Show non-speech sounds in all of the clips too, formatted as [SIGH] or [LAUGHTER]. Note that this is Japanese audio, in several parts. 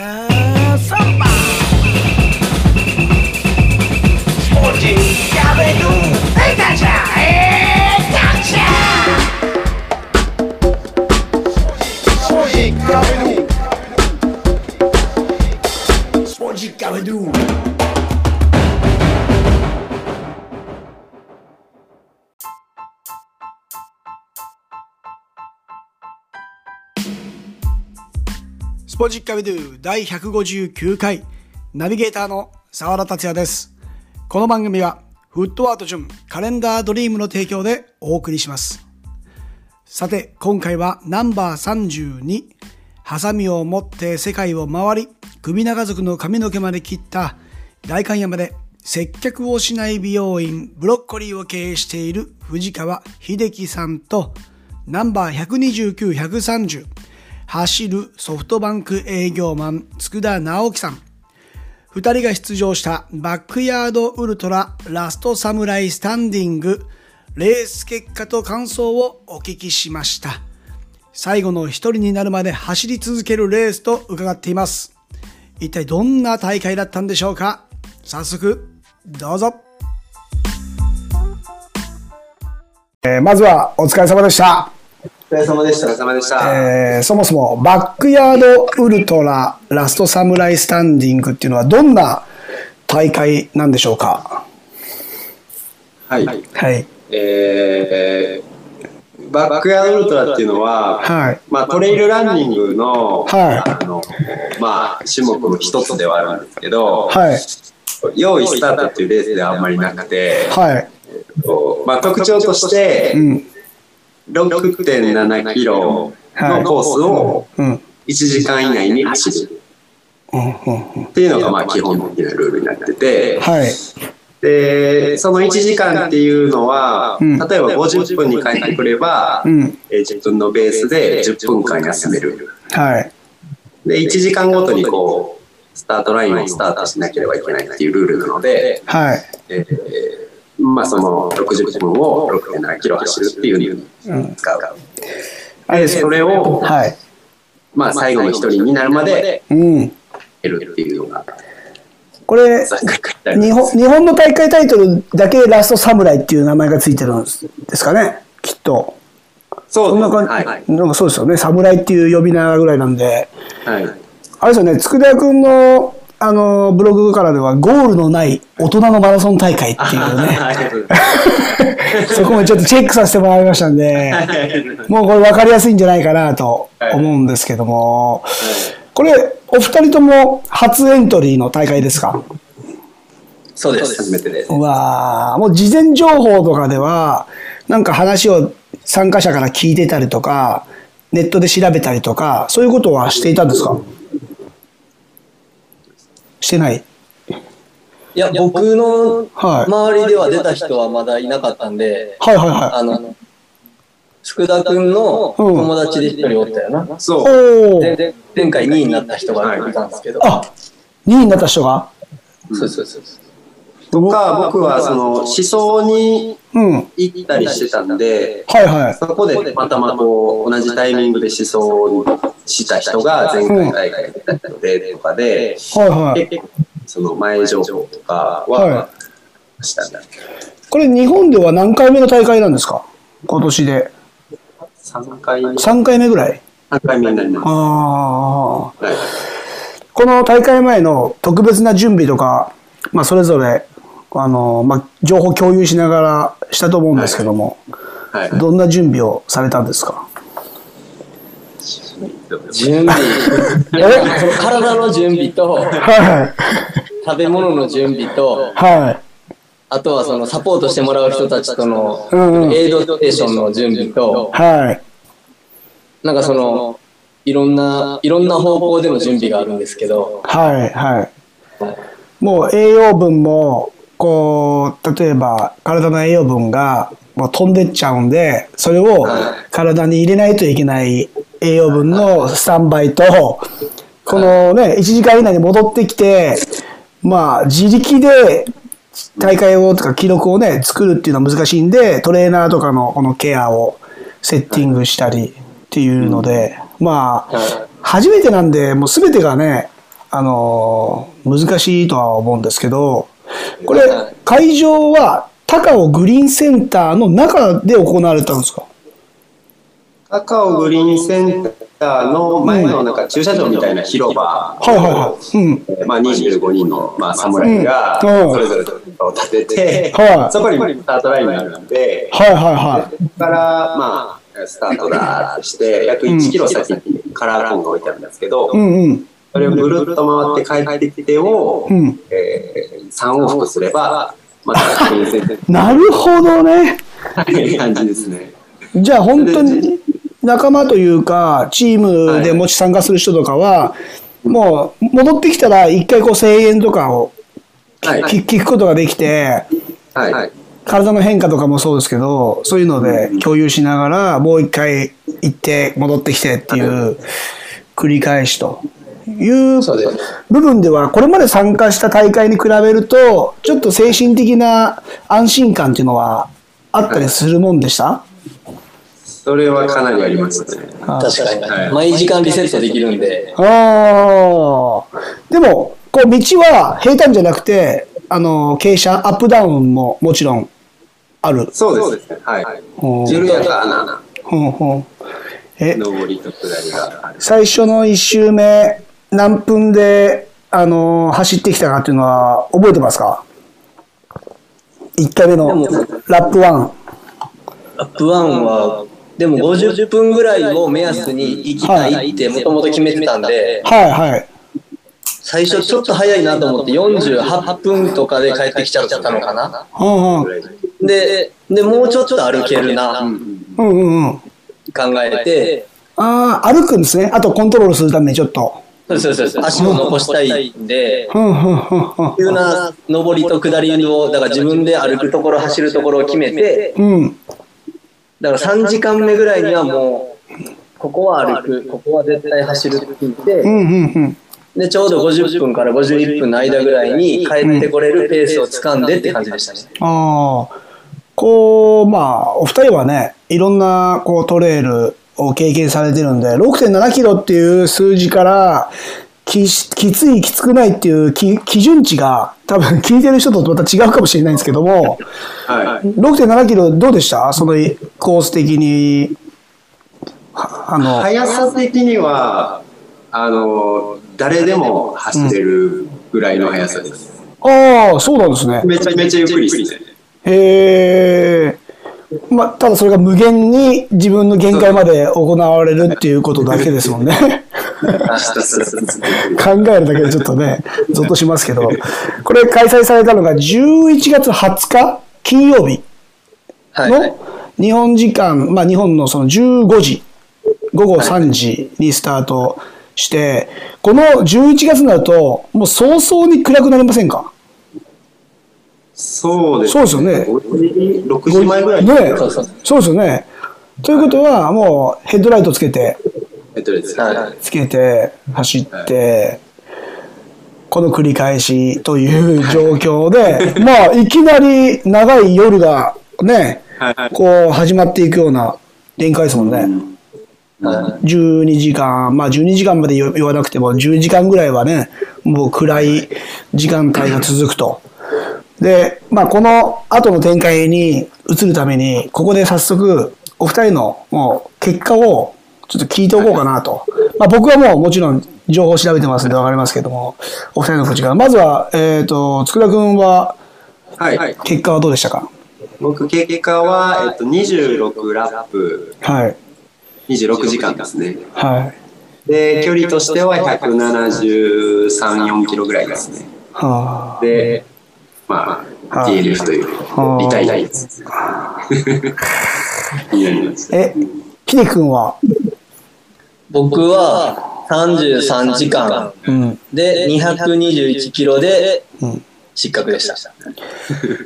Have somebody. ポジッカビドゥ第159回ナビゲーターの沢田達也です。この番組はフットワート順カレンダードリームの提供でお送りします。さて、今回はナンバー32、ハサミを持って世界を回り、首長族の髪の毛まで切った代官山で接客をしない美容院ブロッコリーを経営している藤川秀樹さんとナンバー129、130、走るソフトバンク営業マン、佃直樹さん。二人が出場したバックヤードウルトララストサムライスタンディング、レース結果と感想をお聞きしました。最後の一人になるまで走り続けるレースと伺っています。一体どんな大会だったんでしょうか？早速、どうぞ。えーまずはお疲れ様でした。お疲れ様でした。お疲れ様でした。えーそもそもバックヤードウルトララストサムライスタンディングっていうのはどんな大会なんでしょうか？はい。はい。えー、バックヤードウルトラっていうのは、はい。まあ、トレイルランニングの、はいあの、まあ、種目の一つではあるんですけど、はい。用意スタートっていうレースではあんまりなくて、はい。こうまあ、特徴として、うん。6.7キロのコースをうん。1時間以内に走る。っていうのが、まあ、基本的なルールになってて、はい。で、その1時間っていうのは、うん例えば50分に帰ってくれば、うん。えー10分のベースで10分間休める。はい。で、1時間ごとにこう、スタートラインをスタートしなければいけないっていうルールなので、はい。えーまあその60分を6.7キロ走るっていうのに使う。あれで、それを、はい。まあ最後の一人になるまでうん。やるっていうのが、これ、日本、日本の大会タイトルだけラストサムライっていう名前がついてるんですかね？きっと。そうそんな感じ、はい。はい。なんかそうですよね。侍っていう呼び名ぐらいなんで。はい。あれですよね、佃君の、あの、ブログからでは、ゴールのない大人のマラソン大会っていうね。[LAUGHS] [LAUGHS] そこもちょっとチェックさせてもらいましたんで、もうこれ分かりやすいんじゃないかなと思うんですけども、これ、お二人とも初エントリーの大会ですか？そうです。初めてです。うわー。もう事前情報とかでは、なんか話を参加者から聞いてたりとか、ネットで調べたりとか、そういうことはしていたんですか？してないいや、僕のはい周りでは出た人はまだいなかったんで、はいはいはあの、福田くんの友達で一人おったよな。い。そう。おお。で前回2位になった人がいたんですけど。あ、2位になった人が？そうそうそう。とか、僕はその思想に行ったりしてたんで、はい。そこでまたまこう同じタイミングで思想にした人が前回大会でたのでとかで、はいはい。その前情報とかははしたんだ。これ日本では何回目の大会なんですか？今年で。3回、3 3回目ぐらい？回目になります。ああ。はいこの大会前の特別な準備とか、まあ、それぞれ、あの、まあ、情報共有しながらしたと思うんですけども、はい。どんな準備をされたんですか？準備。体の準備と、はい。食べ物の準備と、はい。あとはそのサポートしてもらう人たちとのうんうんエイドステーションの準備と、はい。なんかその、いろんな、いろんな方向での準備があるんですけど、はい。はい。もう栄養分も、こう、例えば体の栄養分がもう飛んでっちゃうんで、それを体に入れないといけない栄養分のスタンバイと、このね、1時間以内に戻ってきて、まあ、自力で大会をとか記録をね、作るっていうのは難しいんで、トレーナーとかのこのケアをセッティングしたりっていうので、まあ、初めてなんで、もうすべてがね、あのー難しいとは思うんですけど、これはい、会場は高尾グリーンセンターの中で行われたんですか？高尾グリーンセンターの前のなんか駐車場みたいな広場はいはいはい。うん。えーまあ、25人の、まあ、侍がうんそれぞれを立てて、はいそこにスタートラインがあるんで、はいはいはい。そこから、まあ、スタートだとして、約1キロ先にカラーコーンが置いてあるんですけど、うんうん。それをぐるっと回って帰ってきてを、うん。えー、3往復すれば、また、[LAUGHS] なるほどね。いう感じですね。じゃあ本当に仲間というか、チームでもし参加する人とかは、もう戻ってきたら一回こう声援とかをはい。聞聞くことができて、はい。体の変化とかもそうですけど、そういうので共有しながら、もう一回行って戻ってきてっていう繰り返しという。部分では、これまで参加した大会に比べると、ちょっと精神的な安心感っていうのはあったりするもんでした？それはかなりありますね。あ確かに。はい毎時間リセットできるんで、あーでも、こう道は平坦じゃなくて、あの、傾斜、アップダウンももちろんある。そうですね。はい。うん緩やかなほんほんえ、上りと下りがある。最初の1周目、何分で、あの、走ってきたかっていうのは覚えてますか ?1 回目のラップ1。ラップ1は、でも50分ぐらいを目安に行きたいってもともと決めてたんで、はいはい。最初ちょっと早いなと思って48分とかで帰ってきちゃったのかな。うんうん。で、で、もうちょっと歩けるな、うんうんうん。考えて、ああ、歩くんですね。あとコントロールするためにちょっと。そうそうです足を残したいんで、うんうんうんうん急な上りと下りを、だから自分で歩くところ、走るところを決めて、うん。だから3時間目ぐらいにはもう、ここは歩く、ここは絶対走るって聞いて、うんうんうん。で、ちょうど50分から51分の間ぐらいに帰ってこれるペースを掴んでって感じでしたね。ああ。こう、まあ、お二人はね、いろんなこうトレイルを経験されてるんで、6.7キロっていう数字から、ききつい、きつくないっていうき基準値が、多分聞いてる人とまた違うかもしれないんですけども、はい。6.7キロどうでした？そのコース的に。はあの、速さ的には、あの、誰でも走れるぐらいの速さです。ああ、そうなんですね。めちゃめちゃゆっくりですね。へえ。まあ、ただそれが無限に自分の限界まで行われるっていうことだけですもんね。[LAUGHS] 考えるだけでちょっとね、ゾッとしますけど、これ開催されたのが11月20日金曜日はい。の日本時間、まあ日本のその15時、午後3時にスタートして、この11月になると、もう早々に暗くなりませんか？そうですそうですよね6時前ぐらいに。ねそうですよね。ということは、もうヘッドライトつけて、えっとですね。はいつけて、走って、この繰り返しという状況で、[LAUGHS] まあ、いきなり長い夜がね、はいはいこう始まっていくような展開ですもんね。は12時間、まあ12時間まで言言わなくても10時間ぐらいはね、もう暗い時間帯が続くと。で、まあこの後の展開に移るために、ここで早速お二人のもう結果をちょっと聞いておこうかなと。まあ僕はもうもちろん情報を調べてますんでわかりますけども、お二人の口から。まずは、えっ、と、佃くんははい。結果はどうでしたか？僕、結果は、えっと、26ラップ、はい。26時間ですね。はい。で、距離としては173、4キロぐらいですね。はあ、で、まあ、はい DLF というは、いリタイアです。になります。え、ひでくんは、僕は33時間うん。で221キロでうん失格でした。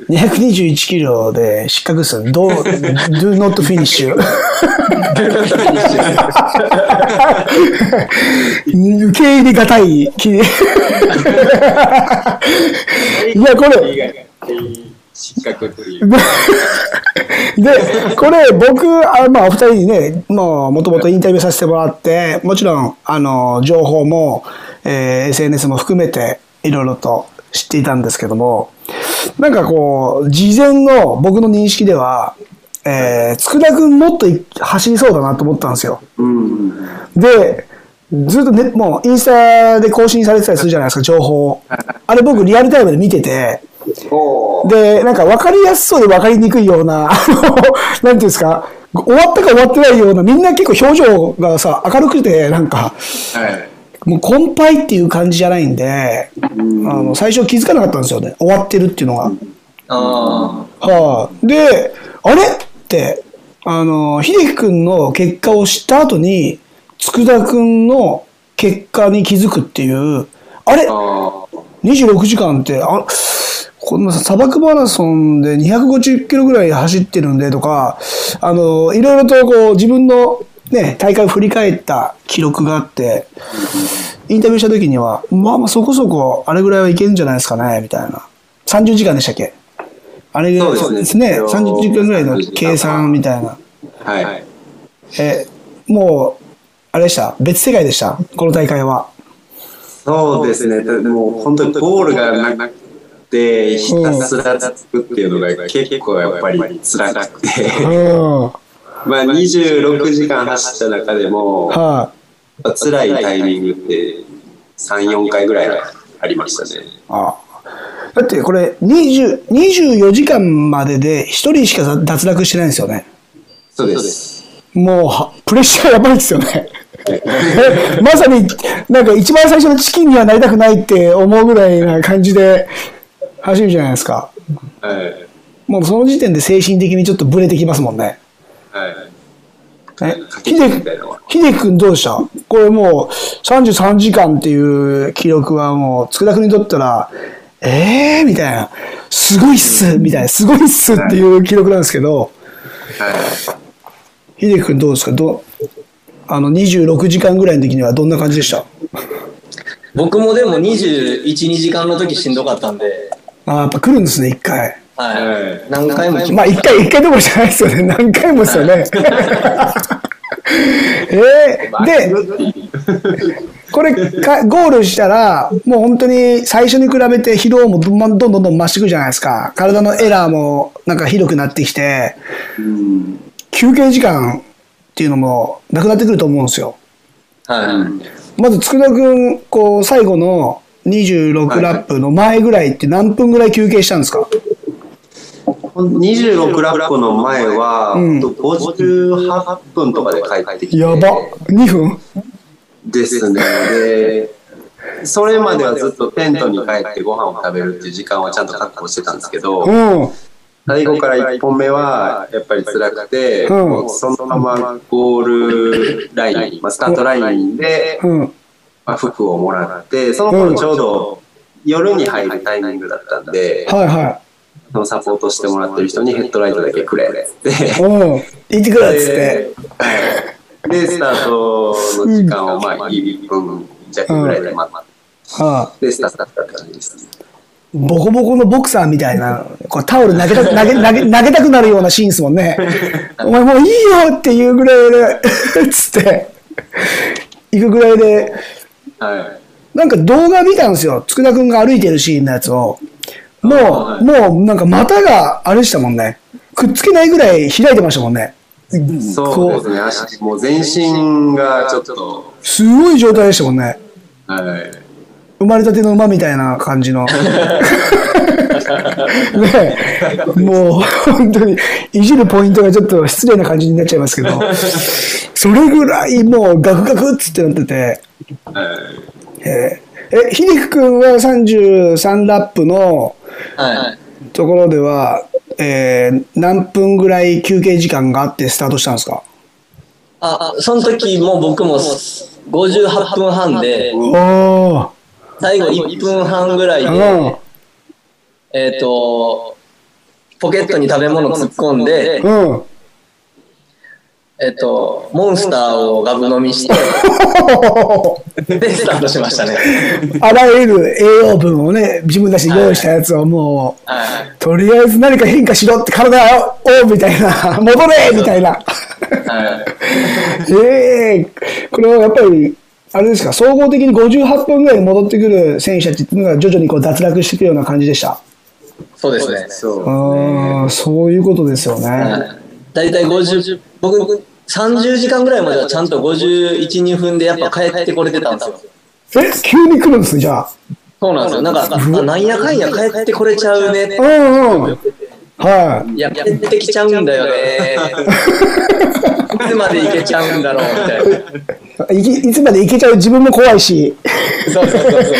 221キロで失格ですよね。どう、[LAUGHS] do not finish. [LAUGHS] 受け入れがたい。き [LAUGHS] いや、これ、失格っていう。で、これ、僕、あまあ、お二人にね、もう、もともとインタビューさせてもらって、もちろん、あの、情報も、えー SNS も含めていろいろと知っていたんですけども、なんかこう、事前の僕の認識では、えー、佃くんもっとい走りそうだなと思ったんですよ。うん。で、ずっとね、もうインスタで更新されてたりするじゃないですか、情報を。あれ僕リアルタイムで見てて、で、なんか分かりやすそうで分かりにくいような、あの、なんていうんですか、終わったか終わってないような、みんな結構表情がさ、明るくて、なんか、はい。もう困憊っていう感じじゃないんで、あの、最初気づかなかったんですよね。終わってるっていうのが。あはい、で、あれ？って、あの、秀樹くんの結果を知った後に、佃くんの結果に気づくっていう、あれ？あー ?26 時間って、あこんな砂漠マラソンで250キロぐらい走ってるんでとか、あの、いろいろとこう自分のね、大会を振り返った記録があって、インタビューした時には、まあまあそこそこあれぐらいはいけるんじゃないですかね、みたいな。30時間でしたっけ？あれがそうですね、ね30時間ぐらいの計算みたいな。はい。え、もう、あれでした？別世界でした？この大会は。そうですね。でも本当にゴールがなくて、ひたすらつくっていうのが結構やっぱり辛くて、うん。はまあ26時間走った中でも、い、辛いタイミングって3、4回ぐらいありましたね。あだってこれ20 24時間までで1人しか脱落してないんですよね。そうです。もうは、プレッシャーやばいですよね。[LAUGHS] まさに、なんか一番最初のチキンにはなりたくないって思うぐらいな感じで走るじゃないですか。はい。もうその時点で精神的にちょっとブレてきますもんね。はい。え駆け引きみたいなのは。秀樹君どうでした？これもう33時間っていう記録はもう佃君にとったら、えーみたいな、すごいっすみたいな、すごいっすっていう記録なんですけど、はい。秀樹君どうですか？どう？あの26時間ぐらいの時にはどんな感じでした？僕もでも21、2時間の時しんどかったんで、あーやっぱ来るんですね、一回。はい。はい何回も来まあ一回、一回どころじゃないですよね。何回もですよね。[LAUGHS] えー、で、これか、ゴールしたら、もう本当に最初に比べて疲労もどんどんどんどん増していくじゃないですか。体のエラーもなんかひどくなってきて、うん。休憩時間っていうのもなくなってくると思うんですよ。はい。まず、佃くん、こう、最後の26ラップの前ぐらいって何分ぐらい休憩したんですか？26ラップの前は、うん58分とかで帰ってきて。やば。2分？ですね。で、それまではずっとテントに帰ってご飯を食べるっていう時間はちゃんと確保してたんですけど、うん。最後から1本目はやっぱり辛くて、うんそのままゴールライン、まあ、スタートラインで、うん。まあ、服をもらって、その頃ちょうど夜に入るタイミングだったんで、はいはそのサポートしてもらってる人にヘッドライトだけくれって。い。うん。行ってくれっつって。で、スタートの時間をまあ1分弱ぐらいで待っはあ、て、スタートだった感じです。ボコボコのボクサーみたいな、こうタオル投げたく、[LAUGHS] 投げ、投げ、投げたくなるようなシーンですもんね。[LAUGHS] お前もういいよっていうぐらいで、つって、行くぐらいで、はい。なんか動画見たんですよ。佃くんが歩いてるシーンのやつを。もう、はいもうなんか股があれでしたもんね。くっつけないぐらい開いてましたもんね。そうですね、足、もう全身がちょっと、すごい状態でしたもんね。はい。生まれたての馬みたいな感じの。[LAUGHS] ねえもう本当にいじるポイントがちょっと失礼な感じになっちゃいますけど、[LAUGHS] それぐらいもうガクガクっつってなってて、はい。えーえ、ひでく君は33ラップのはい。ところでは、えー何分ぐらい休憩時間があってスタートしたんですか？あ、その時も僕も58分半で。最後1分半ぐらいで、うえっ、と、ポケットに食べ物突っ込んで、ん。うん。えっ、と、モンスターをガブ飲みして、で、スタートしましたね。あらゆる栄養分をね、自分たちで用意したやつをもう、はい。とりあえず何か変化しろって体を、おうみたいな、戻れみたいな。はい。ええこれはやっぱり、あれですか、総合的に58分ぐらいに戻ってくる選手たちっていうのが徐々にこう脱落していくような感じでした。そうですね。そうあーそういうことですよね。大体50、僕、30時間ぐらいまではちゃんと51、2分でやっぱ帰ってこれてたんですよ。え、急に来るんですね、じゃあ。そうなんですよ。なんか、あなんやかんや帰ってこれちゃうね。うんうん。はい。いや、帰ってきちゃうんだよね。いつまで行けちゃうんだろうみたいな。いきいつまで行けちゃう自分も怖いし。そうそうそうそう。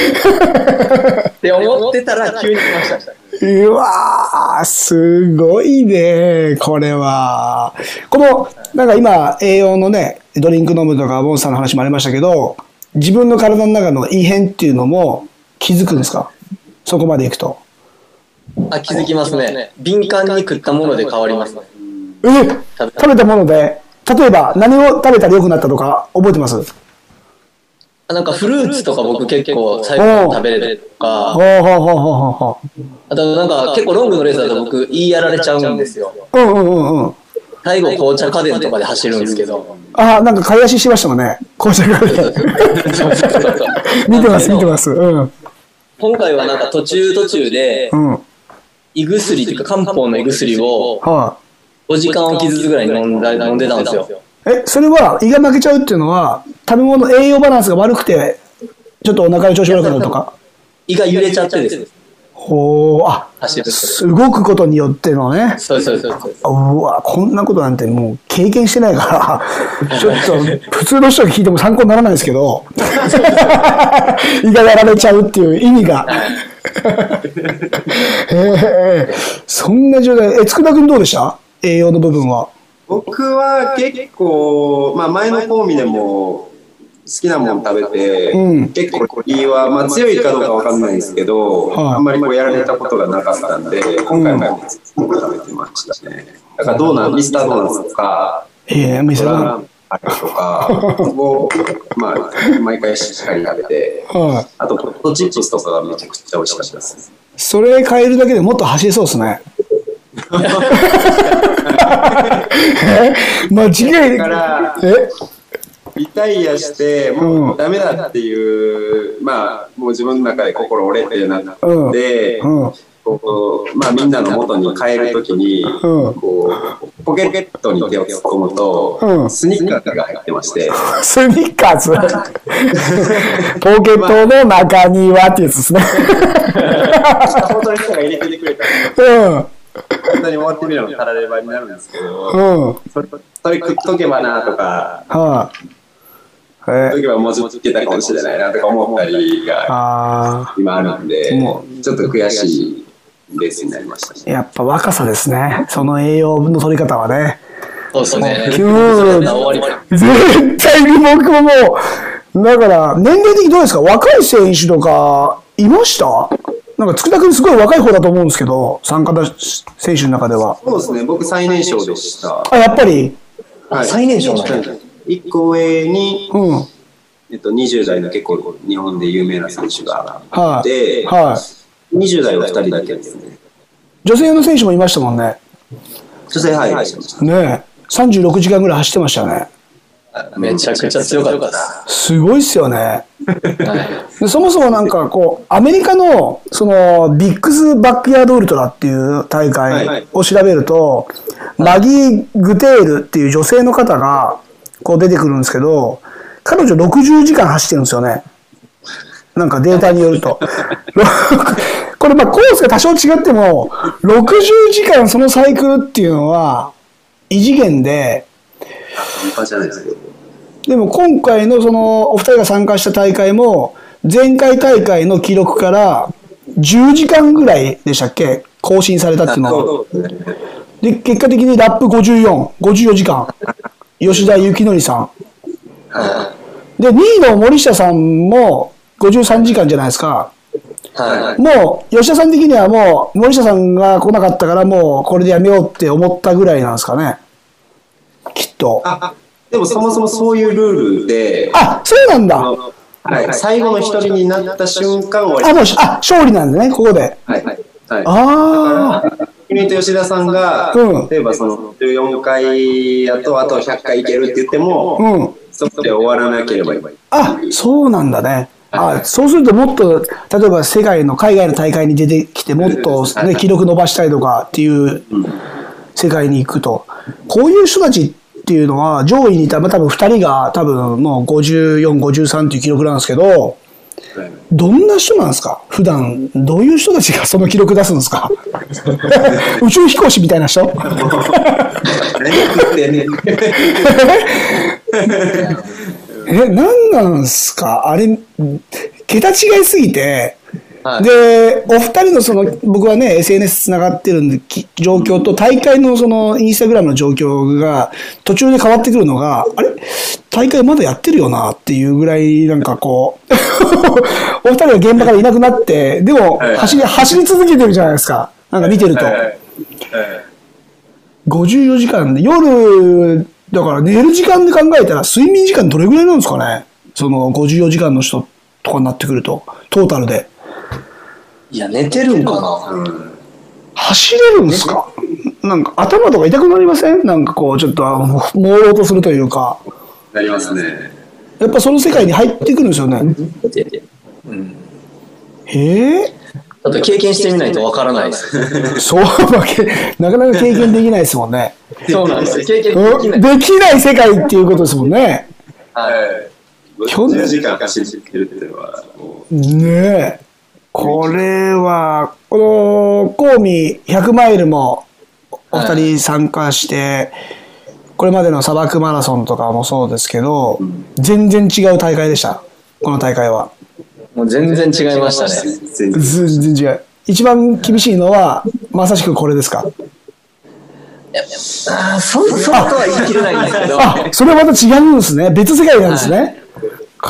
って思ってたら急に来ました。うわー、すごいね、これは。この、なんか今、栄養のね、ドリンク飲むとか、モンスターの話もありましたけど、自分の体の中の異変っていうのも気づくんですか？そこまで行くと。あ、気づきますね。敏感に食ったもので変わりますね。え？食べたもので、例えば何を食べたら良くなったとか覚えてます？あなんかフルーツとか僕結構最後に食べれるとか、ほうほうほうほうほうほあとなんか結構ロングのレースだと僕言いやられちゃうんですよ。う。うんうんうんうん。最後紅茶家電とかで走るんですけど。ああ、なんか買い出ししましたもんね。紅茶がそうそうそう見てます、見てます。うん。今回はなんか途中途中で胃薬っていうか漢方の胃薬をあ。5時間おきずつぐらい飲んだ飲んでたんですよ。え、それは胃が負けちゃうっていうのは、食べ物、栄養バランスが悪くて、ちょっとお腹の調子悪くなるとか？胃が揺れちゃってですね。ほう、あ、走るす動くことによってのね。そうそうそうそう。うわ、こんなことなんてもう経験してないから、[LAUGHS] ちょっと普通の人が聞いても参考にならないですけど、[LAUGHS] 胃がやられちゃうっていう意味が。[LAUGHS] へえ、そんな状態。え、佃君どうでした？栄養の部分は？僕は結構、まあ前のコンビでも好きなもの食べて、うん結構胃は、まあ強いかどうかわかんないんですけど、はいあんまりこうやられたことがなかったんで、今回も食べてましたね。だからドーナツ、ミスタードーナツとか、ええ、ミスドラさん。あれとかを、まあ、毎回しっかり食べて、はい。あと、ポテトチップスとかがめちゃくちゃ美味しかったです。それ変えるだけでもっと走れそうですね。え [LAUGHS] 間違いだから、えリタイアして、もうダメだっていう、まあ、もう自分の中で心折れてなって、うん。こうまあ、みんなの元に帰るときに、うんこう、ポケットに手を突っ込むと、うんスニッカーが入ってまして、[LAUGHS] スニッカーズ。[LAUGHS] ポケットの中にはってやつですね。本当に人が入れててくれたら、うん。本当に終わってみるのたらればになるんですけど、うん。それそれ食っとけばなとか、はい。食っえとけばもうちょっといけたかもしれないなとか思ったりがあ今あるんでも、ちょっと悔しいレースになりましたね。ーやっぱ若さですね。その栄養の取り方はね。そうですね。[LAUGHS] 絶対に僕ももう、だから、年齢的にどうですか？若い選手とか、いました？なんか、佃君すごい若い方だと思うんですけど、参加だ選手の中では。そうですね、僕最年少でした。あ、やっぱり？はい最年少なんだ一個上に、うん。えっと、20代の結構日本で有名な選手がはいで、はい。20代は2人だけですね。女性の選手もいましたもんね。女性はい。ねえ。36時間ぐらい走ってましたね。めちゃくちゃ強かったです。すごいっすよね。はいでそもそもなんかこう、アメリカの、その、ビッグスバックヤードウルトラっていう大会を調べると、マギー・グテールっていう女性の方が、こう出てくるんですけど、彼女60時間走ってるんですよね。なんかデータによると。[LAUGHS] これまあコースが多少違っても、60時間そのサイクルっていうのは、異次元で、半端じゃないですけど。でも今回のそのお二人が参加した大会も前回大会の記録から10時間ぐらいでしたっけ？更新されたっていうのは。で結果的にラップ54、54時間。吉田幸則さん。はで、2位の森下さんも53時間じゃないですか。い。はい。もう、吉田さん的にはもう、森下さんが来なかったからもうこれでやめようって思ったぐらいなんですかね。と。あ、でもそもそもそういうルールで、あ、そうなんだ。はい、最後の一人になった瞬間終わりあ、もう、あ、勝利なんだね、ここで。はい。はい。ああ。君と吉田さんが、うん例えばその14回やとあと100回いけるって言っても、うん。そこで終わらなければいい。あ、そうなんだね。あ、そうするともっと、例えば世界の海外の大会に出てきて、もっと、ね、はい記録伸ばしたいとかっていう世界に行くと、こういう人たちっていうのは、上位にいた、まあ、多分2人が多分もう54、53っていう記録なんですけど、はい。どんな人なんですか？普段、どういう人たちがその記録出すんですか？[LAUGHS] 宇宙飛行士みたいな人？[LAUGHS] え、何なんすか？あれ、桁違いすぎて、はい。で、お二人のその、僕はね、SNS つながってるんで、き状況と大会のその、インスタグラムの状況が、途中で変わってくるのが、あれ？大会まだやってるよなっていうぐらい、なんかこう、[LAUGHS] お二人が現場からいなくなって、でもはい、走り、走り続けてるじゃないですか。なんか見てると。はい。はい。54時間で、夜、だから寝る時間で考えたら、睡眠時間どれぐらいなんですかね。その54時間の人とかになってくると、トータルで。いや、寝てるんかなうん走れるんですか？なんか頭とか痛くなりません？なんかこう、ちょっと、あの朦朧とするというか。なりますね。やっぱその世界に入ってくるんですよね。うん。へえあと経験してみないとわからないです。[LAUGHS] そうわけ、なかなか経験できないですもんね。そうなんですよ。経験うんできない。できない世界っていうことですもんね。はい。はい。去年10時間走ってるっていうのは、もねえ。これは、この、コーミ100マイルもお二人参加して、これまでの砂漠マラソンとかもそうですけど、全然違う大会でした。この大会は。もう全然違いましたう、ね。全然違う。一番厳しいのは、まさしくこれですか？ああ、そう、そうとは言い切れないんですけど、あ、それはまた違うんですね。別世界なんですね。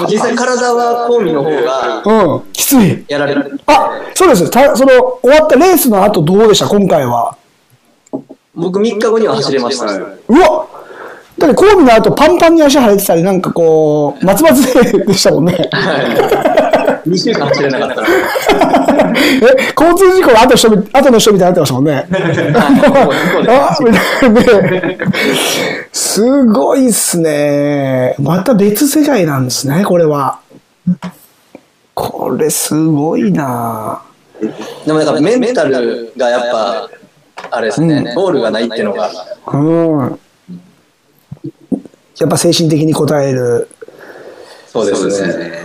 実際体はコウミの方がうん、きつい。やられる。あ、そうです。たその、終わったレースの後どうでした？今回は。僕3日後には走れました。はうわだって神戸の後パンパンに足生えてたり、なんかこう、松葉杖でしたもんね。2週間走れなかった。[LAUGHS] え、交通事故の後後の人みたいになってましたもんね。あみたいなね。すごいっすね。また別世界なんですね、これは。これすごいなでもなんかメンタルがやっぱ、あれですね、ゴールがないっていうのが、うん。やっぱ精神的に応える。そうですすね。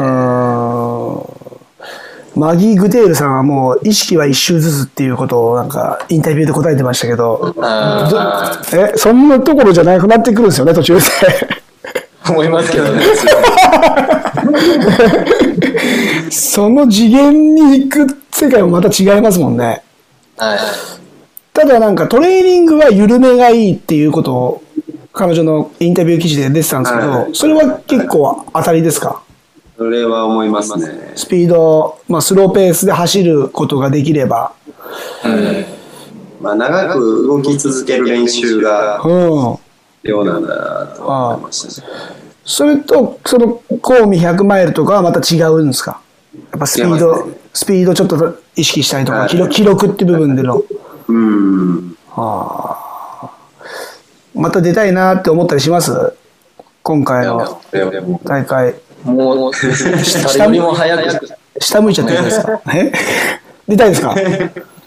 マギー・グテールさんはもう意識は一周ずつっていうことをなんかインタビューで答えてましたけど、あえ、そんなところじゃなくなってくるんですよね、途中で。あ、[LAUGHS] 思いますけどね。[LAUGHS] その次元に行く世界もまた違いますもんね。はい。ただなんかトレーニングは緩めがいいっていうことを彼女のインタビュー記事で出てたんですけはいど、それは結構当たりですか？それは思いますね。スピード、まあスローペースで走ることができれば。まあ、長く動き続ける練習がうん。必要なんだなと思いましたね。それと、その、コウミ100マイルとかはまた違うんですか？やっぱスピード、ねスピードちょっと意識したりとか、はい記録記録って部分での。うん。また出たいなって思ったりします？今回の大会。もう。下向いちゃってるんですか？[LAUGHS] え？出たいですか？い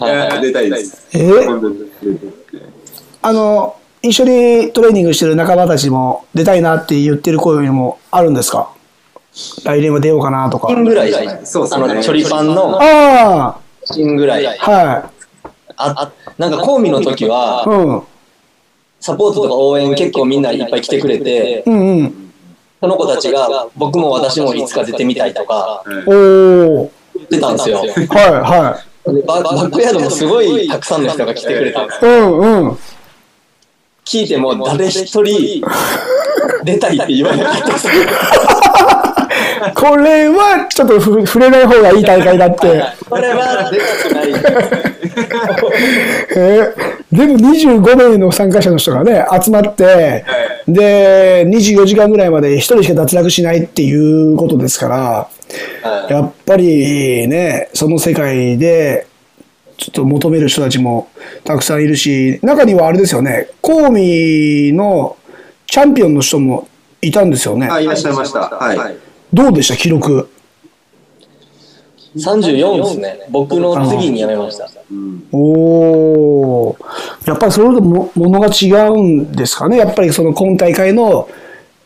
や出たいです。え？あの、一緒にトレーニングしてる仲間たちも出たいなって言ってる声もあるんですか？来年は出ようかなとか。金ぐらい、そうですねあの、チョリパンのあ金ぐらい。あ、はあ、なんか、コウミの時い。は、うん。サポートとか応援結構みんないっぱい来てくれて、うんうん。その子たちが、僕も私もいつか出てみたいとか。言ってたんですよ。はいはでババックヤードもすごいたくさんの人が来てくれたんですい。うんうん。聞いても誰一人出たいって言わなかったです。[LAUGHS] これはちょっとふ触れない方がいい大会だって。これは出たくない。[LAUGHS] えーでも25名の参加者の人がね、集まって、で、24時間ぐらいまで1人しか脱落しないっていうことですから、やっぱりね、その世界で、ちょっと求める人たちもたくさんいるし、中にはあれですよね、コーミのチャンピオンの人もいたんですよね。あ、いらっしゃいました。はい。どうでした、記録。34ですね。僕の次に辞めました。うんおお。やっぱりそれぞれもものが違うんですかね？やっぱりその今大会の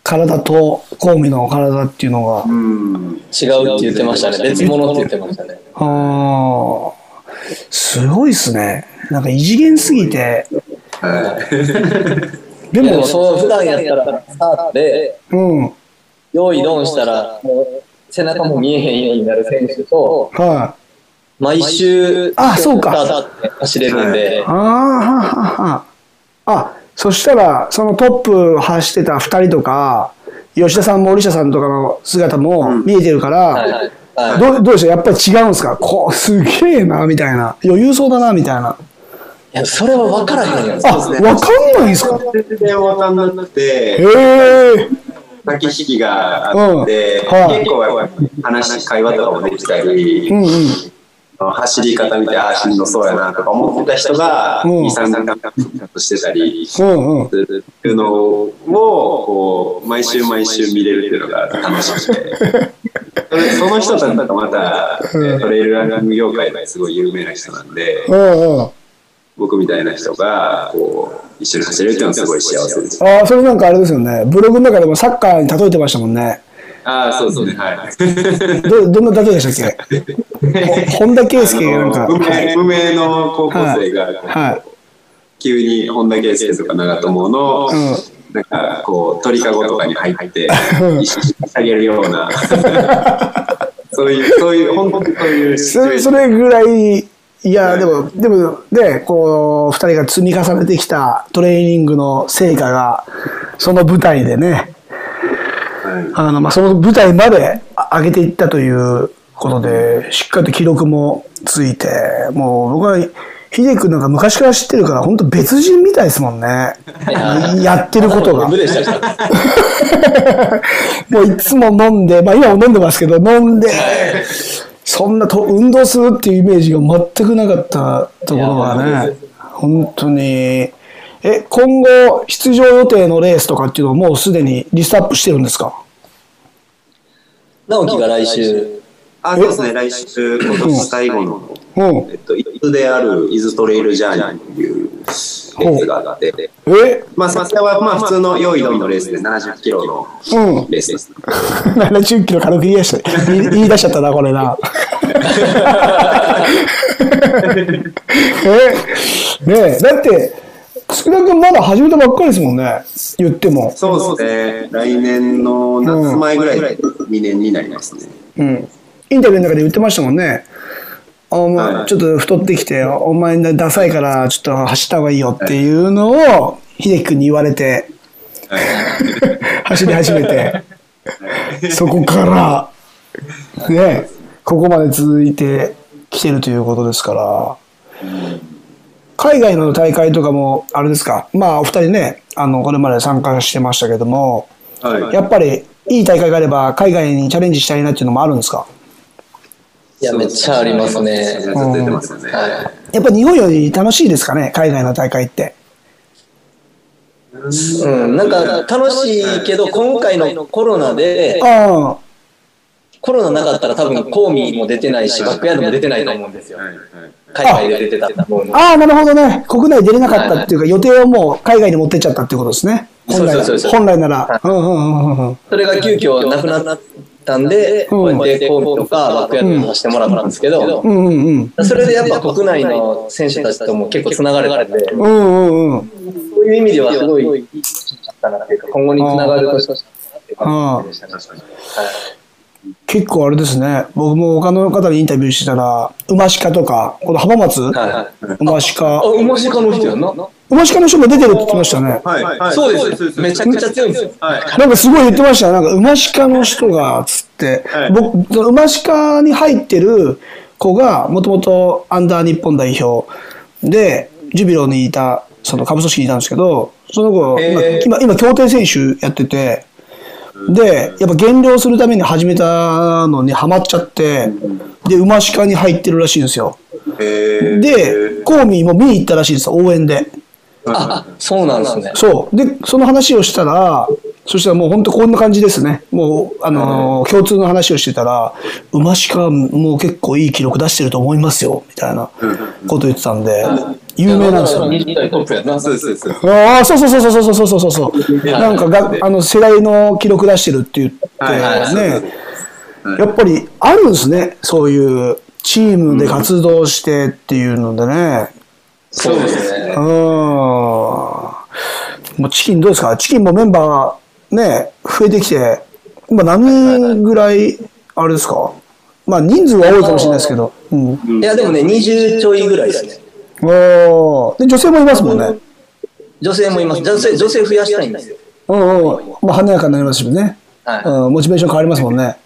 体とコウミの体っていうのが。うん。違うって言ってましたね。別物って言ってましたね。ああ。すごいですね。なんか異次元すぎて。でも、、そう普段やったら、スタートで、うん。用意ドンしたら、もう背中も見えへんようになる選手と、はい、毎週、あそうか走れるんで、ああ、ははは。あ、そしたら、そのトップ走ってた二人とか、吉田さん、森下さんとかの姿も見えてるから、はいはいはいどうどうでした？やっぱり違うんですか？こう、すげえな、みたいな。余裕そうだな、みたいな。いや、それは分からへんやん。あ、わかんないんですか？全然わかんなくへて、え。駆け引きがあって、うんはい結構やっぱり話、会話とかもできたり、うんうん。走り方見て、ああ、しんどそうやなとか思ってた人が、うん2、3年復活してたり。するっていうのを、こう、毎週毎週見れるっていうのが楽しくて。その人たちがまた、えートレイルランニング業界ですごい有名な人なんで。僕みたいな人が、こう、一緒に走れるっていうのはすごい幸せです。ああ、それなんかあれですよね。ブログの中でもサッカーに例えてましたもんね。ああ、そうですね、はい。ど、どんな例えでしたっけ？ほ [LAUGHS] 本田圭佑がなんか。あの無名無名の高校生が、はい。急に本田圭佑とか長友の、うんなんかこう鳥かごとかに入って一緒にあげるような [LAUGHS] そういうそういう本当にそういうそれぐらい、いや、でも、でも、で、こう、二人が積み重ねてきたトレーニングの成果が、その舞台でね、あの、まあ、その舞台まで上げていったということで、しっかりと記録もついて、もう僕は、秀君なんか昔から知ってるから、本当別人みたいですもんね。や。ってることが。[LAUGHS] もういつも飲んで、まあ今も飲んでますけど、飲んで、そんなと運動するっていうイメージが全くなかったところがね、本当に。え、今後出場予定のレースとかっていうのはもうすでにリストアップしてるんですか？直樹が来週、あそうですね来週今年最後の、うん。えっと、伊豆である伊豆トレイルジャーニーっていうレースがあってえ？まあそれはまあ普通の用意ドンのレースで70キロのうん。レースです [LAUGHS] 70キロ軽く言い出した。言い出しちゃったな、これな。[LAUGHS] え、ねえ、だって、福田君まだ始めたばっかりですもんね。言っても。そうですね来年の夏前ぐらいで2年になりますね、うん。インタビューの中で言ってましたもんね。あお前はい。ちょっと太ってきて、お前ダサいからちょっと走った方がいいよっていうのを、秀樹君に言われて、はい。走り始めて、そこから、ね、ここまで続いてきてるということですから、海外の大会とかも、あれですか、まあ、お二人ね、あの、これまで参加してましたけども、はい。やっぱり、いい大会があれば、海外にチャレンジしたいなっていうのもあるんですか？いや、めっちゃありますね。ずっと出てますよね、はい。やっぱ日本より楽しいですかね、海外の大会って。うん、なんか楽しいけど、今回のコロナで、コロナなかったら多分、コーミーも出てないし、バックヤードも出てないと思うんですよ。はいはい海外で出てたと思うんで。ああ、なるほどね。国内出れなかったっていうか、予定をもう海外に持ってっちゃったっていうことですね。本来そうそうそうそう本来なら。それが急遽なくなったんで、こうやってコーミーとかバックヤードにさせてもらったんですけど。それでやっぱ国内の選手たちとも結構つながれたんで、うんうんうん。そういう意味ではすごいいいだったなっていうか、今後につながる年だったなっていう感じでしたね。確かに結構あれですね。僕も他の方にインタビューしてたら、馬鹿とか、この浜松？はいはい。馬鹿あ、。馬鹿の人やんな？馬鹿の人も出てるって言ってましたね。はいはいそうです。めちゃくちゃ強いんですよ。はいなんかすごい言ってました。なんか馬鹿の人が、つってはい。僕、馬鹿に入ってる子が、もともとアンダー日本代表で、ジュビロにいた、その下部組織にいたんですけど、その子、今、今、競艇選手やってて、で、やっぱ減量するために始めたのにハマっちゃって、で、馬鹿に入ってるらしいんですよ。えーで、コーミーも見に行ったらしいんですよ、応援で。あ、そうなんですね。そう。で、その話をしたら、そしたらもう本当こんな感じですね。もう、あのー共通の話をしてたら、馬しかもう結構いい記録出してると思いますよ、みたいなこと言ってたんで、有名なんですよね。20代トップやな。そうですそうです。ああ、そうそうそうそうそうそうそうそう。なんかが、あの、世代の記録出してるって言ってね、やっぱりあるんですね、そういうチームで活動してっていうのでね。そうですねうん。。もうチキンどうですか？チキンもメンバーね、増えてきて、今何人ぐらい、あれですか？まあ人数は多いかもしれないですけど。うん。いや、でもね、20ちょいぐらいですね。おーで、女性もいますもんね。女性もいます。女性、女性増やしたいんですよ。うんうん。まあ華やかになりますしね。はい。うん、モチベーション変わりますもんね。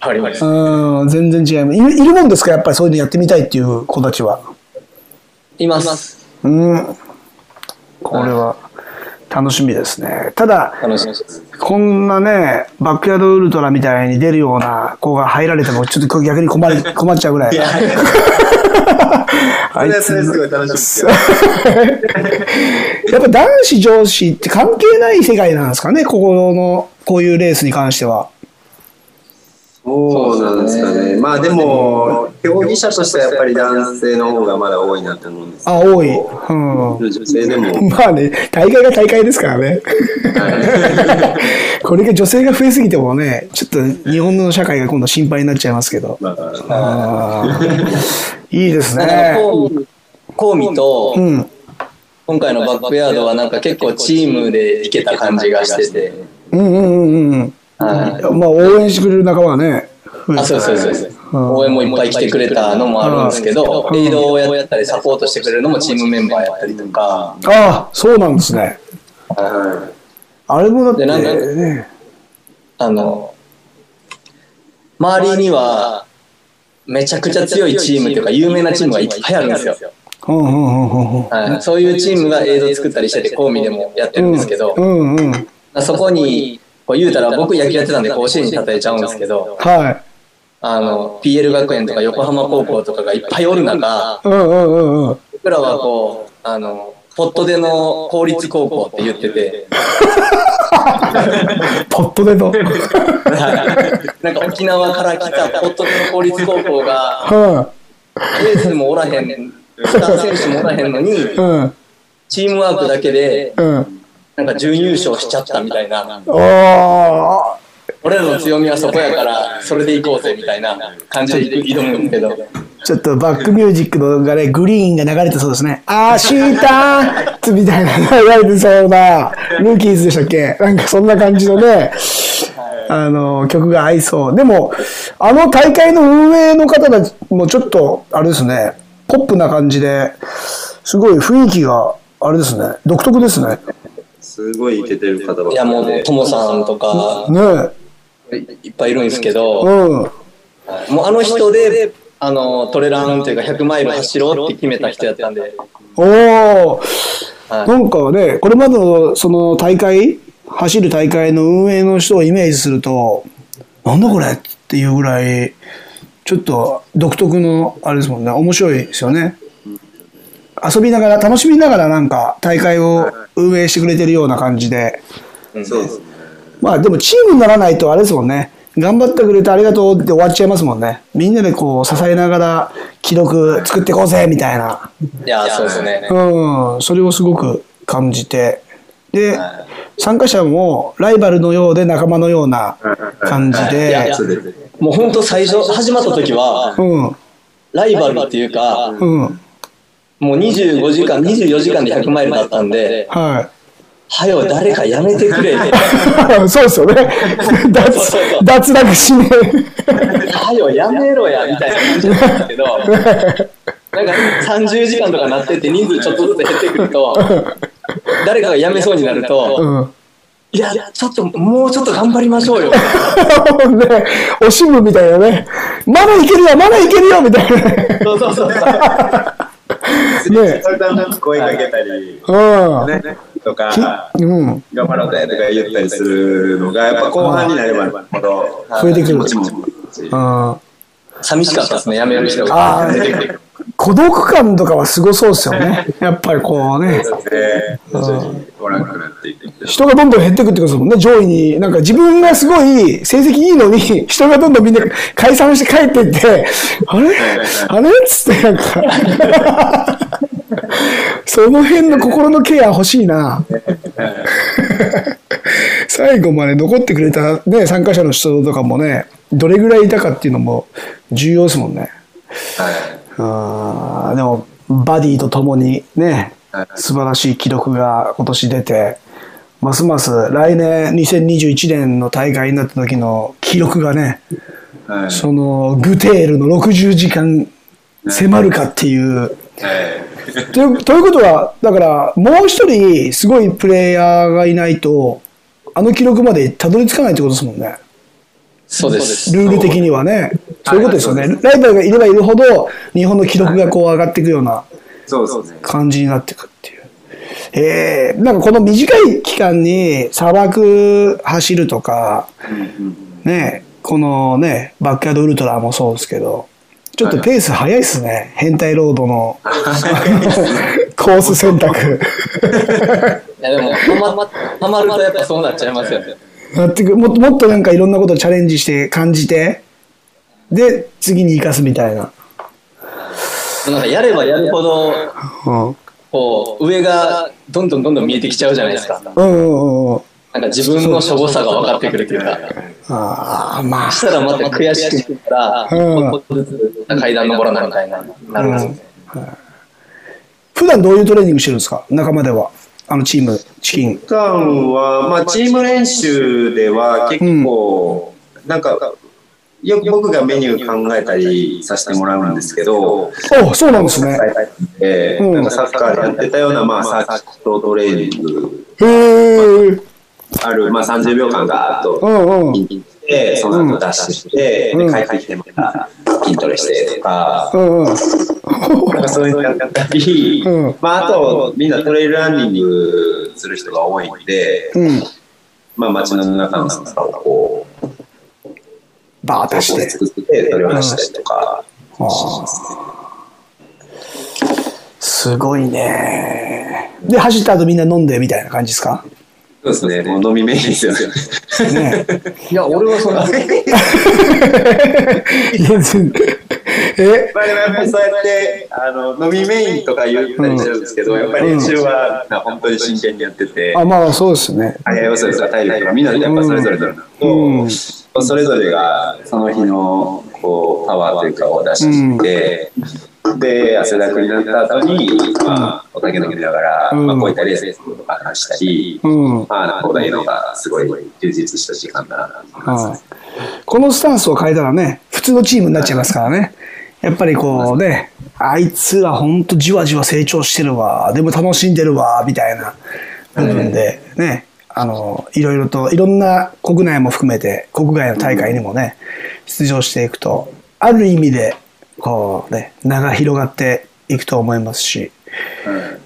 あります。うん、全然違います。いるいるもんですか？やっぱりそういうのやってみたいっていう子たちは。います。うん。これは楽しみですね。ただ、楽しみです。こんなね、バックヤードウルトラみたいに出るような子が入られても、ちょっと逆に困り [LAUGHS] 困っちゃうぐらい。[LAUGHS] あいつすごい楽しみですよ。[LAUGHS] やっぱ男子女子って関係ない世界なんですかね、ここの、こういうレースに関しては。そうなんですかね。まあでも、競技者としてはやっぱり男性の方がまだ多いなって思うんですけど。あ、多い。うん。女性でも。まあね、大会が大会ですからね。これが女性が増えすぎてもね、ちょっと日本の社会が今度心配になっちゃいますけど。まああーいいですね。コウミコウミとう、ん。今回のバックヤードはなんか結構チームでいけた感じがしてて。うんうんうんうん。はい。まあ応援してくれる仲間はね。あ、そうそうそう応援もいっぱい来てくれたのもあるんですけど、エイドをやったりサポートしてくれるのもチームメンバーやったりとか、ああ、そうなんですね。はあれもだって。あの、周りにはめちゃくちゃ強いチームというか有名なチームがいっぱいあるんですよ。そういうチームが映像作ったりしてて、コウミでもやってるんですけど。そこに、こう言うたら僕野球やってたんで甲子園に例えちゃうんですけど、はい。あの、PL 学園とか横浜高校とかがいっぱいおる中、うんうんうんうん。僕らはこう、あの、ポットでの公立高校って言ってて、[LAUGHS] ポットでの。なんか沖縄から来たポットでの公立高校が、はエースもおらへん、スター選手もおらへんのにい。、うん。チームワークだけで、うん。なんか準優勝しちゃったみたいな。俺らの強みはそこやから、それでいこうぜみたいな感じで挑むんですけど、ちょっとバックミュージックのがね、グリーンが流れてそうですね。あー、シーターみたいな流れてそうな、ルーキーズでしたっけ？なんかそんな感じのね、あの、曲が合いそう。でも、あの大会の運営の方たちもちょっと、あれですね、ポップな感じで、すごい雰囲気が、あれですね、独特ですね。い。すごいイケてる方ばっかりでいやもう、ともさんとか、ねいっぱいいるんですけど、うん。もうあの人で、あの、トレランというか100マイル走ろうって決めた人やったんで、おー。はいなんかね、これまでのその大会、走る大会の運営の人をイメージすると、なんだこれっていうぐらい、ちょっと独特の、あれですもんね、面白いですよね。遊びながら、楽しみながらなんか大会を運営してくれてるような感じで、そうですね。まあでもチームにならないとあれですもんね、頑張ってくれてありがとうって終わっちゃいますもんね。みんなでこう支えながら記録作っていこうぜみたいな。いや、そうですね。うん、それをすごく感じて、で、は参加者もライバルのようで仲間のような感じで。や、そうです。もう本当最初、始まった時は、うん、ライバルっていうか、うん、もう25時間、24時間で100マイルだったんで、ははよ、誰かやめてくれって。い。[LAUGHS] そうですよね。[LAUGHS] 脱そうそう脱落しねはよ、やめろや、みたいな感じだったんですけど、なんか30時間とかなってて人数ちょっとずつ減ってくると、誰かがやめそうになるうと、ん。いや、ちょっと、もうちょっと頑張りましょうよ。[LAUGHS] ね、惜しむみたいなね。まだいけるよ、まだいけるよみたいなね。そうそうそう。ね声かけたり、うん。ね、とか、うん。頑張ろうぜとか言ったりするのが、やっぱ後半になればなるほど、増えてくる。寂しかったですね、やめる人があ [LAUGHS] 出てきて。孤独感とかはすごそうですよね。[LAUGHS] やっぱりこうね。人がどんどん減っていくってことですもんね、上位に。なんか自分がすごい成績いいのに、人がどんどんみんな解散して帰っていって、[LAUGHS] あれ？あれ？っつってなんか、[LAUGHS] その辺の心のケア欲しいな。最後まで残ってくれた、ね、参加者の人とかもね、どれぐらいいたかっていうのも重要ですもんね。でも、バディとともにね、素晴らしい記録が今年出て、ますます来年2021年の大会になった時の記録がね、はい。そのグテールの60時間迫るかっていう。はいというということは、だからもう一人すごいプレイヤーがいないと、あの記録までたどり着かないってことですもんね。そうです。ルール的にはね。そういうことですよね。ライバルがいればいるほど、日本の記録がこう上がっていくような。感じになっていくっていう。えー、なんかこの短い期間に砂漠走るとか、ね、このね、バックヤードウルトラもそうですけど、ちょっとペース速いですね。変態ロードのコース選択。いやでも、はま、はまるとやっぱそうなっちゃいますよね。なってくもっともっとなんかいろんなことをチャレンジして感じて、で、次に生かすみたいな。なんかやればやるほど、うん。こう、上がどんどんどんどん見えてきちゃうじゃないですか。うんうんうん。なんか自分のしょぼさが分かってくるというか。ああ、まあ。そしたらまた悔しくなったら、うん一歩ずつ階段登らないみたいな、なるんですよね。普段どういうトレーニングしてるんですか？仲間では。あのチーム、チキン。普段は、まあ、チーム練習では結構、なんか、よく僕がメニュー考えたりさせてもらうんですけど、おそうなんですね。えうんーなんかサッカーでやってたような、まあ、サーキットトレーニングへえ。ある、まあ、30秒間ガーッとうんうん。筋トレして、その後ダッシュして、うんで帰ってきてまた筋トレしてとか、うんうん。なんかそういうのやったり、うんまあ、あと、みんなトレイルランニングする人が多いんで、うん。まあ、街の中のこう、バーッとして。作って、それを走ったりとか、あー。すごいね。で、走った後みんな飲んでみたいな感じですか？そうですね、もう飲みメインですよね。ね。いや、俺はそんな、[LAUGHS] いや全え？まあやっぱりそうやってあの飲みメインとか言ったりしてるんですけど、やっぱり練習はな本当に真剣にやってて、あ、まあそうですね。速い要素ですか体力とかみんなやっぱそれぞれうん。それぞれがその日のこうパワーというかを出して、で汗だくになった後に、まあ、お酒飲みながら、うん。まあ、こういったレースとか話したり、うん。まあなんかこういうのがすごい充実した時間だなと思います。はい。このスタンスを変えたらね、普通のチームになっちゃいますからね。やっぱりこうね、あいつらほんとじわじわ成長してるわ、でも楽しんでるわ、みたいな部分でね、あの、いろいろと、いろんな国内も含めて、国外の大会にもね、出場していくと、ある意味で、こうね、名が広がっていくと思いますし、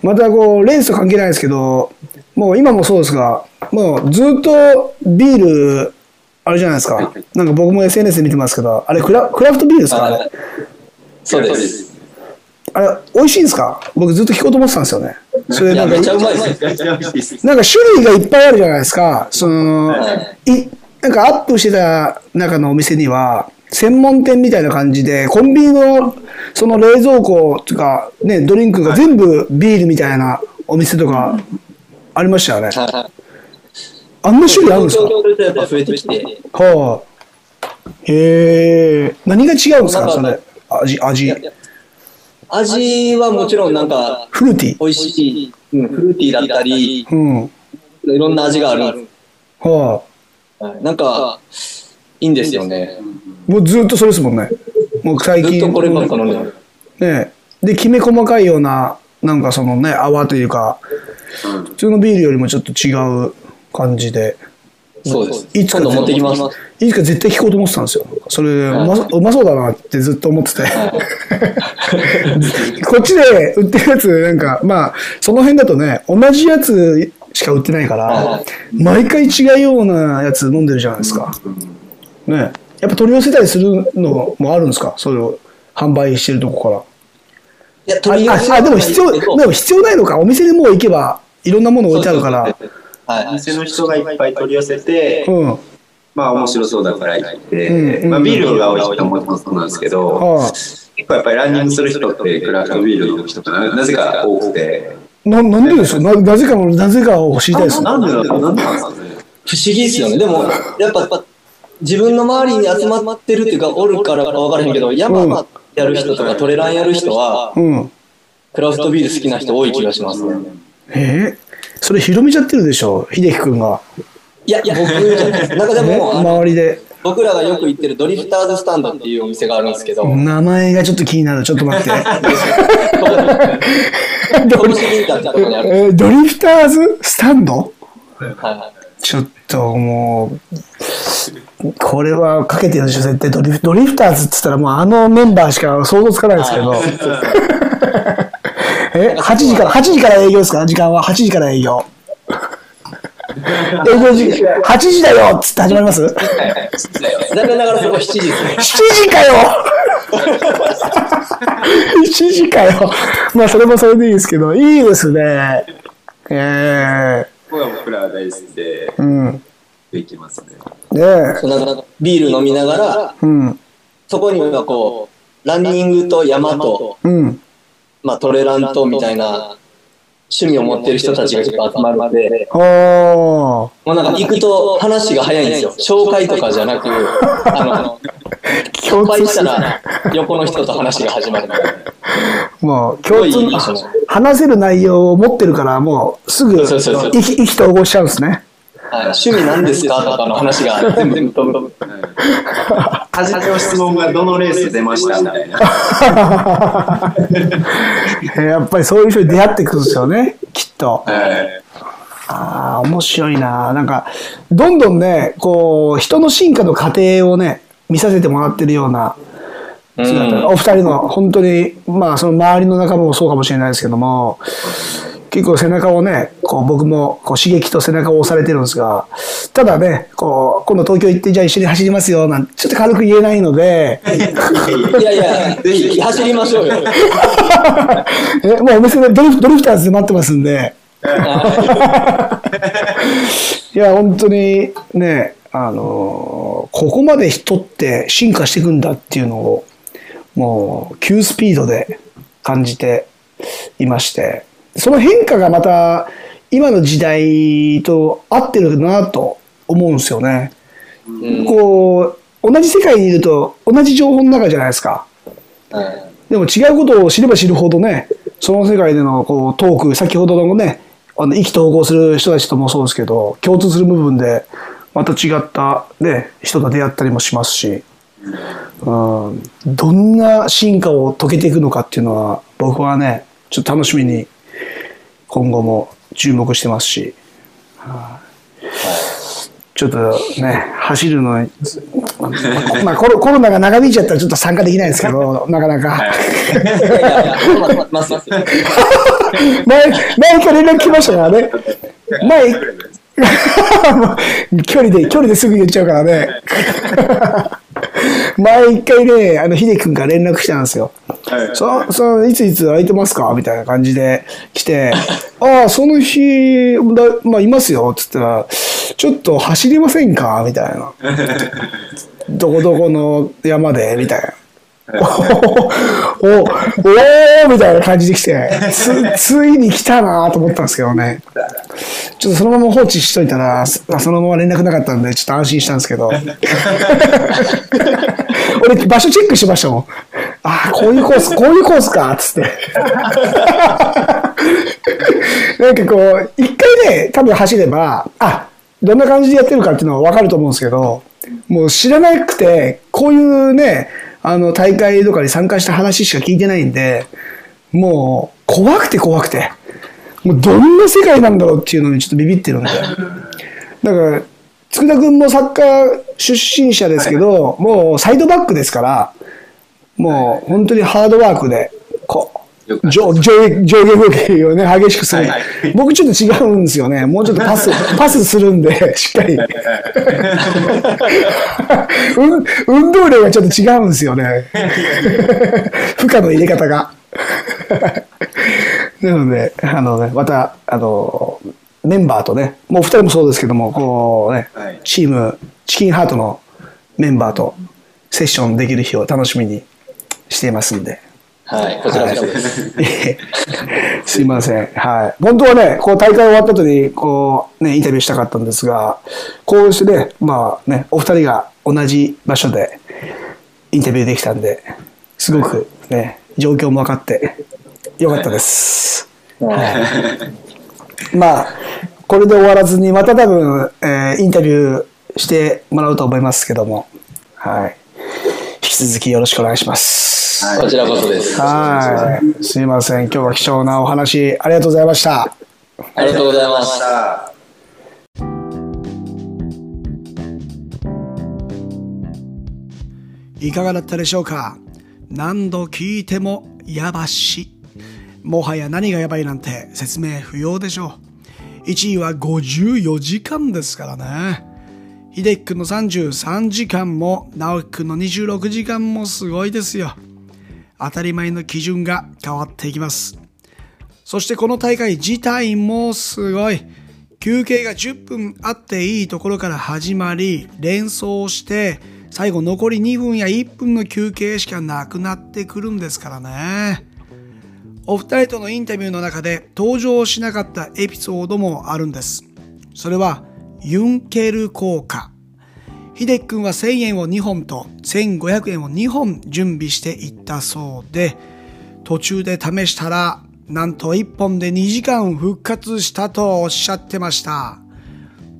またこう、レースと関係ないですけど、もう今もそうですが、もうずっとビール、あれじゃないですか。なんか僕も SNS で見てますけど、あれクラクラフトビールですか？あれ。そうです。あれ、美味しいんですか？僕ずっと聞こうと思ってたんですよね。それなんか。なんか種類がいっぱいあるじゃないですか。その、い、なんかアップしてた中のお店には、専門店みたいな感じで、コンビニのその冷蔵庫とか、ね、ドリンクが全部ビールみたいなお店とかありましたよね。あんな種類あるんですか？はあ。へえ。何が違うんですか？そ味、味。味はもちろんなんか、フルーティー。美味しい、うん、フルーティーだったり、うん。いろんな味がある。はあ。なんか、いいんですよね。もうずっとそれですもんね。もう最近。ずっとこればっか飲んでる。ねで、きめ細かいような、なんかそのね、泡というか、普通のビールよりもちょっと違う感じで。そうです。いつか持ってきます。いつか絶対聞こうと思ってたんですよ。それ、うまそううまそうだなってずっと思ってて。[LAUGHS] こっちで売ってるやつ、なんか、まあ、その辺だとね、同じやつしか売ってないからはい、毎回違うようなやつ飲んでるじゃないですか。ね。やっぱ取り寄せたりするのもあるんですか？それを販売してるとこから。いや、取り寄せああ、でも必要、でも必要ないのか。お店にもう行けば、いろんなもの置いてあるから。はい。店の人がいっぱい取り寄せて、うん。まあ面白そうだから行って、うんまあビールが多い人もそうなんですけど、は結構やっぱりランニングする人ってクラフトビールの人がななぜか多くて、い。な、なんでですか？ななぜかも、なぜかを知りたいです。なんでなんでなんで。不思議ですよね。でも、やっぱ、自分の周りに集まってるっていうか、おるからか分からへんけど、山やる人とかトレランやる人は、うん。クラフトビール好きな人多い気がしますね。えー、それ広めちゃってるでしょ、秀樹くんが。いや、僕じゃないです。なんかでね、も、周りで。僕らがよく行ってるドリフターズスタンドっていうお店があるんですけど、名前がちょっと気になる。ちょっと待って。[LAUGHS] ドリフターズ？スタンド？はいちょっともう、これはかけてるでしょ、絶対ドリフ。ドリフターズって言ったらもうあのメンバーしか想像つかないですけど。[LAUGHS] え、8時から、8時から営業ですか？時間は8時から営業。[LAUGHS] 営業時間、8時だよっつって始まります？残念ながらそこ7時ですね。7時かよ !7 時かよまあ、それもそれでいいですけど、いいですね。え僕は僕ら大好きでえうん。行きますね。ねえ。そうなんかビール飲みながら、うん。そこにはこう、ランニングと山と、うん。まあトレランとみたいな趣味を持ってる人たちが結構集まるので。もうなんか行くと話が早いんですよ。紹介とかじゃなく、[LAUGHS] あの、共乾杯した。ら横の人と話が始まる。もう、共通話せる内容を持ってるから、もう、すぐ、意気投合しちゃうんですね。はい、趣味なんですかとかの話が全部全部飛ぶ。初めの質問がどのレース出ましたみたいな。[LAUGHS] やっぱりそういう人に出会ってくるんですよね、きっと。はいああ、面白いな。なんか、どんどんね、こう、人の進化の過程をね、見させてもらってるような姿、お二人の本当に、まあ、その周りの仲間もそうかもしれないですけども、結構背中をね、こう僕もこう刺激と背中を押されてるんですが、ただね、こう、今度東京行って、じゃあ一緒に走りますよ、なんて、ちょっと軽く言えないので、いやいや、ぜひ走りましょうよ。えもうお店でドリフドリフターズで待ってますんで、いや、本当にね、あのここまで人って進化していくんだっていうのを、もう、急スピードで感じていまして、その変化がまた、今の時代と合ってるなと思うんですよね。うんこう、同じ世界にいると、同じ情報の中じゃないですか。はいでも違うことを知れば知るほどね、その世界でのこうトーク、先ほどのね、あの意気投合する人たちともそうですけど、共通する部分で、また違った、ね、人と出会ったりもしますし、うん、どんな進化を遂げていくのかっていうのは、僕はね、ちょっと楽しみに今後も注目してますし、はいちょっとね、走るのに、まあコロコロナが長引いちゃったらちょっと参加できないですけど、なかなか。前、前から連絡来ましたからね。前、[LAUGHS] 距離で、距離ですぐ言っちゃうからね。前一回ね、あの、秀樹くんから連絡来たんですよ。はいそ、その、いついつ空いてますか？みたいな感じで来て、[LAUGHS] ああ、その日、だまあ、いますよ、つったら、ちょっと走りませんか？みたいな。[LAUGHS] どこどこの山で、みたいな。おおおーみたいな感じで来て、つ、ついに来たなと思ったんですけどね。ちょっとそのまま放置しといたら、そそのまま連絡なかったんで、ちょっと安心したんですけど。[LAUGHS] 俺、場所チェックしましたもん。ああ、こういうコース、こういうコースか、つって。[LAUGHS] なんかこう、一回ね、多分走れば、あ、どんな感じでやってるかっていうのは分かると思うんですけど、もう知らなくて、こういうね、あの、大会とかに参加した話しか聞いてないんで、もう、怖くて怖くて、もうどんな世界なんだろうっていうのにちょっとビビってるんで。だから、佃君もサッカー出身者ですけど、もうサイドバックですから、もう本当にハードワークで、こう、上上下上下動きをね、激しくする。僕ちょっと違うんですよね。もうちょっとパス、パスするんで、しっかり。運 [LAUGHS] 運動量がちょっと違うんですよね。負荷の入れ方が。[LAUGHS] なので、あのね、また、あの、メンバーとね、もう二人もそうですけども、こうね、はいチーム、チキンハートのメンバーとセッションできる日を楽しみにしていますんで。はい、こちらこそです。[LAUGHS] すいません。はい。本当はね、こう大会終わった後に、こうね、インタビューしたかったんですが、こうしてね、まあね、お二人が同じ場所でインタビューできたんで、すごくね、状況も分かってよかったです。はい。まあ、これで終わらずに、また多分、えーインタビューしてもらうと思いますけども、はい。引き続きよろしくお願いします。こちらこそです。あはい。すいません。今日は貴重なお話ありがとうございました。りがとうございます。さいかがだったでしょうか？何度聞いてもやばし。もはや何がやばいなんて説明不要でしょう。1位は54時間ですからね。秀樹くんの33時間も直樹くんの26時間もすごいですよ。当たり前の基準が変わっていきます。そしてこの大会自体もすごい。休憩が10分あっていいところから始まり、連想して、最後残り2分や1分の休憩しかなくなってくるんですからね。お二人とのインタビューの中で登場しなかったエピソードもあるんです。それは、ユンケル効果。秀樹くんは1000円を2本と1500円を2本準備していったそうで、途中で試したら、なんと1本で2時間復活したとおっしゃってました。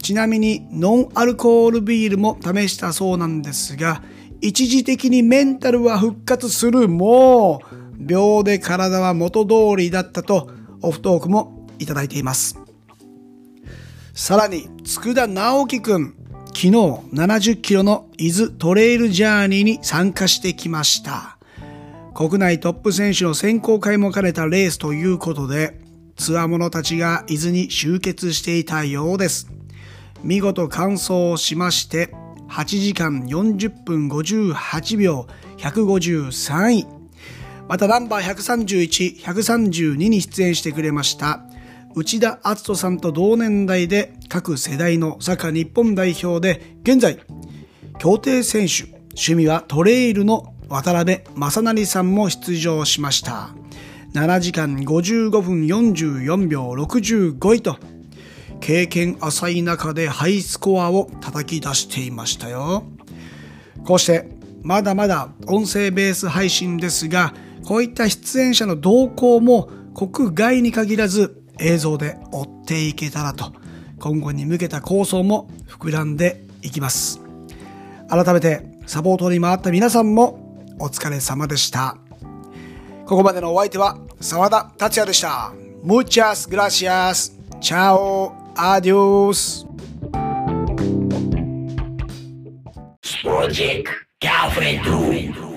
ちなみにノンアルコールビールも試したそうなんですが、一時的にメンタルは復活するもう、秒で体は元通りだったとオフトークもいただいています。さらに、佃直樹くん、昨日70キロの伊豆トレイルジャーニーに参加してきました。国内トップ選手の選考会も兼ねたレースということで、ツアー者たちが伊豆に集結していたようです。見事完走しまして、8時間40分58秒153位。またナンバー131、132に出演してくれました。内田篤人さんと同年代で各世代のサッカー日本代表で現在協定選手趣味はトレイルの渡辺正成さんも出場しました。7時間55分44秒65位と経験浅い中でハイスコアを叩き出していましたよ。こうしてまだまだ音声ベース配信ですがこういった出演者の動向も国外に限らず映像で追っていけたらと今後に向けた構想も膨らんでいきます。改めてサポートに回った皆さんもお疲れ様でした。ここまでのお相手は沢田達也でした。Muchas gracias. Chao. Adios. Project Girlfriend